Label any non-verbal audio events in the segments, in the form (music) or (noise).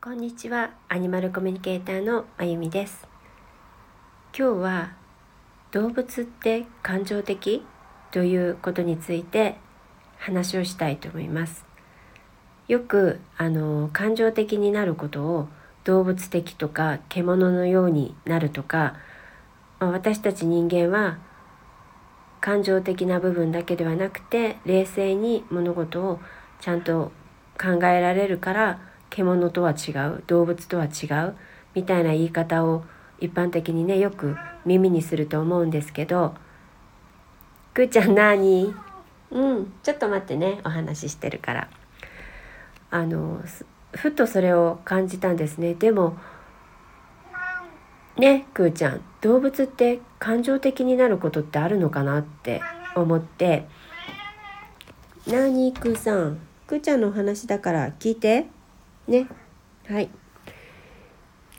こんにちは。アニマルコミュニケーターのまゆみです。今日は動物って感情的ということについて話をしたいと思います。よくあの感情的になることを動物的とか獣のようになるとか、まあ、私たち人間は感情的な部分だけではなくて冷静に物事をちゃんと考えられるから獣とは違う動物とは違うみたいな言い方を一般的にねよく耳にすると思うんですけど「くーちゃん何？うんちょっと待ってねお話ししてるから」あのふとそれを感じたんですね。でもねくーちゃん動物って感情的になることってあるのかなって思って「なにくーさん？くーちゃんのお話だから聞いて」ね。はい。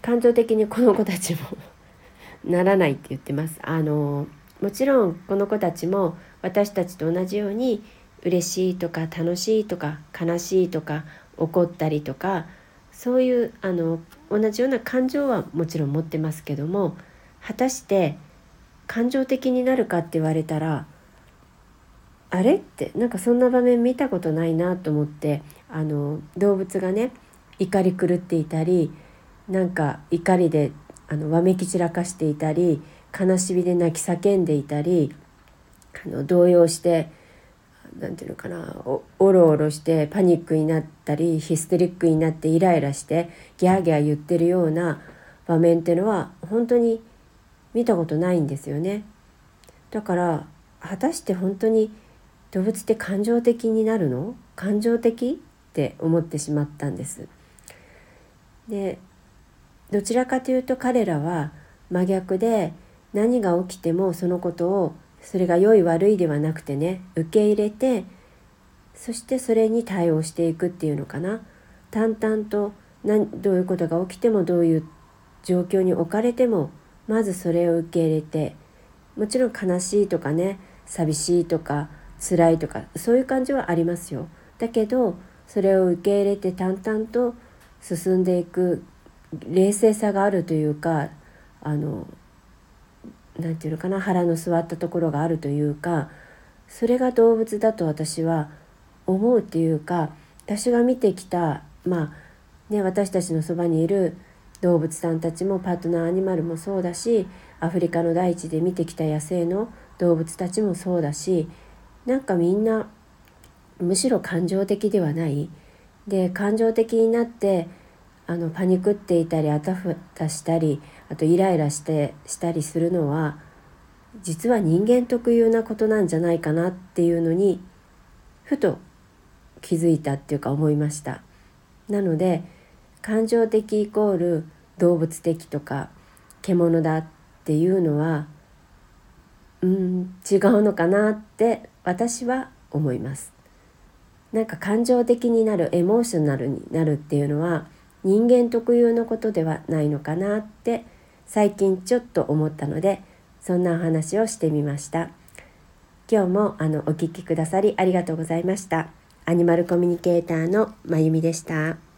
感情的にこの子たちも (laughs) ならないって言ってます。あのもちろんこの子たちも私たちと同じように嬉しいとか楽しいとか悲しいとか怒ったりとかそういうあの同じような感情はもちろん持ってますけども果たして感情的になるかって言われたらあれってなんかそんな場面見たことないなと思ってあの動物がね怒り狂っていたりなんか怒りであのわめき散らかしていたり悲しみで泣き叫んでいたりあの動揺して何て言うのかなおおろおろしてパニックになったりヒステリックになってイライラしてギャーギャー言ってるような場面っていうのは本当に見たことないんですよね。だから果たして本当に動物って感情的になるの？感情的？って思ってしまったんです。でどちらかというと彼らは真逆で何が起きてもそのことをそれが良い悪いではなくてね受け入れてそしてそれに対応していくっていうのかな淡々と何どういうことが起きてもどういう状況に置かれてもまずそれを受け入れてもちろん悲しいとかね寂しいとか辛いとかそういう感じはありますよ。だけどそれを受け入れて淡々と進んでいく冷静さがあるというかあの何て言うのかな腹の据わったところがあるというかそれが動物だと私は思うっていうか私が見てきたまあね私たちのそばにいる動物さんたちもパートナーアニマルもそうだしアフリカの大地で見てきた野生の動物たちもそうだしなんかみんなむしろ感情的ではないで感情的になってあのパニクっていたりあたふたしたりあとイライラしてしたりするのは実は人間特有なことなんじゃないかなっていうのにふと気づいたっていうか思いました。なので感情的イコール動物的とか獣だっていうのはうん違うのかなって私は思います。なんか感情的になるエモーショナルになるっていうのは人間特有のことではないのかなって最近ちょっと思ったのでそんなお話をしてみました今日もあのお聴きくださりありがとうございましたアニマルコミュニケーターのまゆみでした。